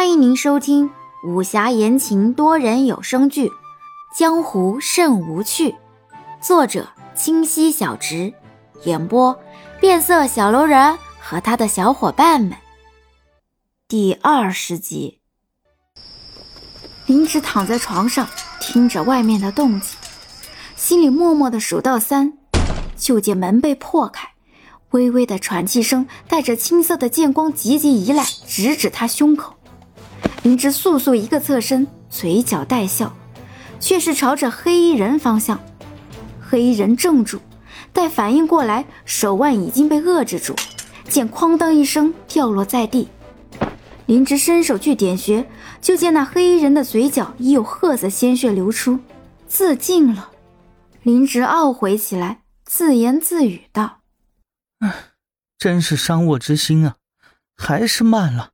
欢迎您收听武侠言情多人有声剧《江湖甚无趣》，作者清溪小直，演播变色小楼人和他的小伙伴们。第二十集，林芷躺在床上，听着外面的动静，心里默默的数到三，就见门被破开，微微的喘气声带着青色的剑光急急移来，直指他胸口。林芝速速一个侧身，嘴角带笑，却是朝着黑衣人方向。黑衣人怔住，待反应过来，手腕已经被遏制住，见哐当一声掉落在地。林芝伸手去点穴，就见那黑衣人的嘴角已有褐色鲜血流出，自尽了。林芝懊悔起来，自言自语道：“唉，真是伤我之心啊，还是慢了。”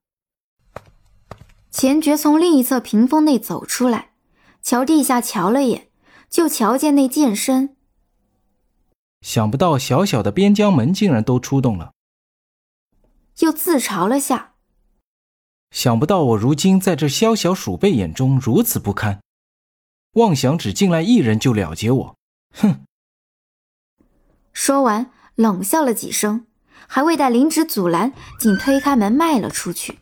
钱爵从另一侧屏风内走出来，瞧地下瞧了眼，就瞧见那剑身。想不到小小的边疆门竟然都出动了，又自嘲了下。想不到我如今在这宵小鼠辈眼中如此不堪，妄想只进来一人就了结我，哼！说完冷笑了几声，还未待林芷阻拦，竟推开门迈了出去。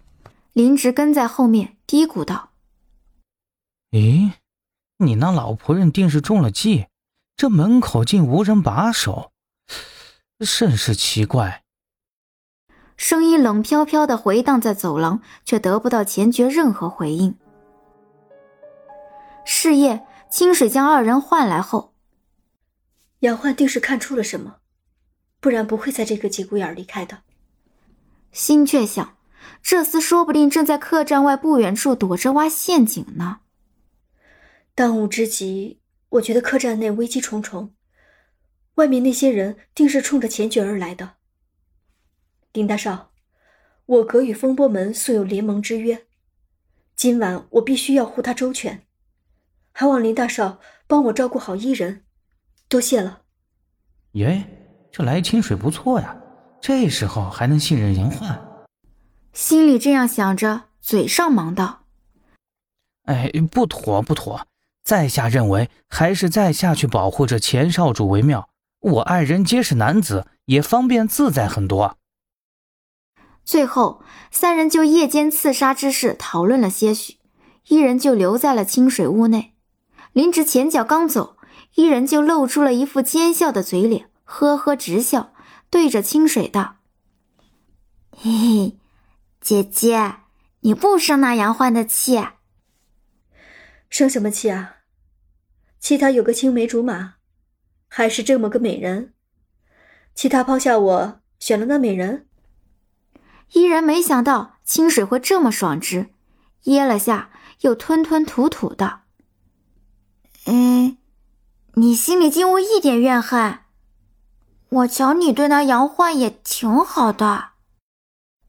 林直跟在后面，嘀咕道：“咦，你那老仆人定是中了计，这门口竟无人把守，甚是奇怪。”声音冷飘飘的回荡在走廊，却得不到钱爵任何回应。是夜，清水将二人唤来后，杨焕定是看出了什么，不然不会在这个节骨眼离开的。心却想。这厮说不定正在客栈外不远处躲着挖陷阱呢。当务之急，我觉得客栈内危机重重，外面那些人定是冲着钱爵而来的。林大少，我阁与风波门素有联盟之约，今晚我必须要护他周全，还望林大少帮我照顾好伊人，多谢了。耶，这来清水不错呀，这时候还能信任人焕。心里这样想着，嘴上忙道：“哎，不妥不妥！在下认为还是在下去保护着钱少主为妙。我爱人皆是男子，也方便自在很多。”最后，三人就夜间刺杀之事讨论了些许，一人就留在了清水屋内。林直前脚刚走，一人就露出了一副奸笑的嘴脸，呵呵直笑，对着清水道：“嘿嘿。”姐姐，你不生那杨焕的气？生什么气啊？气他有个青梅竹马，还是这么个美人？气他抛下我，选了那美人？依然没想到清水会这么爽直，噎了下，又吞吞吐吐道：“嗯，你心里竟无一点怨恨？我瞧你对那杨焕也挺好的。”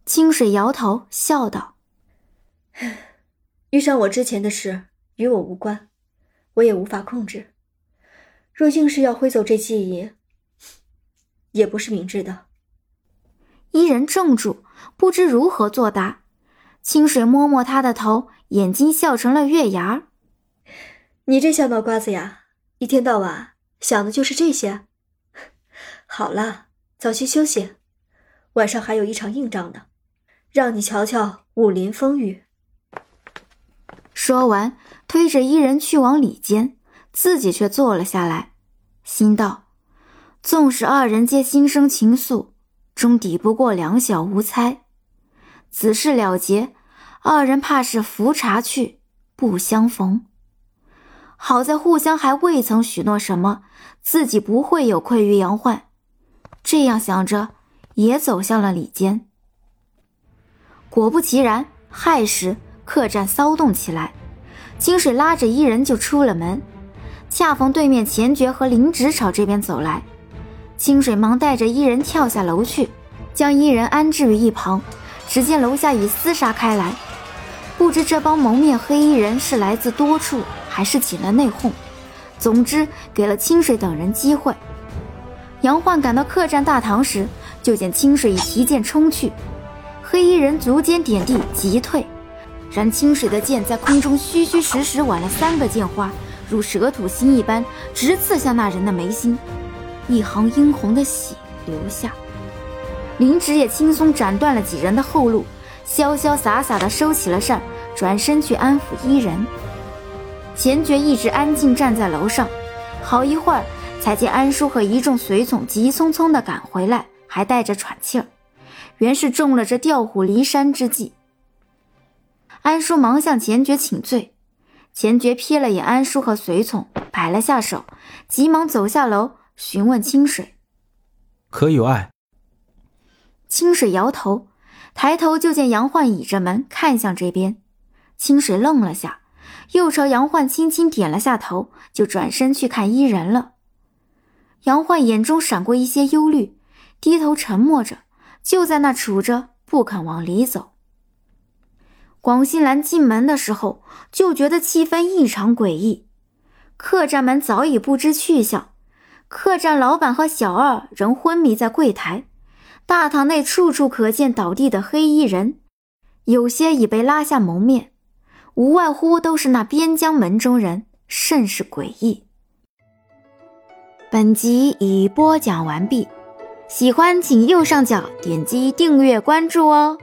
清水摇头笑道：“遇上我之前的事与我无关，我也无法控制。若硬是要挥走这记忆，也不是明智的。”伊人怔住，不知如何作答。清水摸摸他的头，眼睛笑成了月牙你这小脑瓜子呀，一天到晚想的就是这些。好了，早些休息，晚上还有一场硬仗呢。让你瞧瞧武林风雨。说完，推着伊人去往里间，自己却坐了下来，心道：纵使二人皆心生情愫，终抵不过两小无猜。此事了结，二人怕是浮茶去，不相逢。好在互相还未曾许诺什么，自己不会有愧于杨焕。这样想着，也走向了里间。果不其然，亥时客栈骚动起来，清水拉着伊人就出了门，恰逢对面钱爵和林直朝这边走来，清水忙带着伊人跳下楼去，将伊人安置于一旁。只见楼下已厮杀开来，不知这帮蒙面黑衣人是来自多处，还是起了内讧。总之，给了清水等人机会。杨焕赶到客栈大堂时，就见清水已提剑冲去。黑衣人足尖点地，急退，然清水的剑在空中虚虚实实挽了三个剑花，如蛇吐心一般，直刺向那人的眉心，一行殷红的血流下。林芷也轻松斩断了几人的后路，潇潇洒洒地收起了扇，转身去安抚伊人。钱爵一直安静站在楼上，好一会儿才见安叔和一众随从急匆匆地赶回来，还带着喘气儿，原是中了这调虎离山之计。安叔忙向钱爵请罪，钱爵瞥了眼安叔和随从，摆了下手，急忙走下楼询问清水：“可有爱？”清水摇头，抬头就见杨焕倚着门看向这边。清水愣了下，又朝杨焕轻轻点了下头，就转身去看伊人了。杨焕眼中闪过一些忧虑，低头沉默着，就在那杵着，不肯往里走。广兴兰进门的时候，就觉得气氛异常诡异。客栈门早已不知去向，客栈老板和小二仍昏迷在柜台。大堂内处处可见倒地的黑衣人，有些已被拉下蒙面，无外乎都是那边疆门中人，甚是诡异。本集已播讲完毕，喜欢请右上角点击订阅关注哦。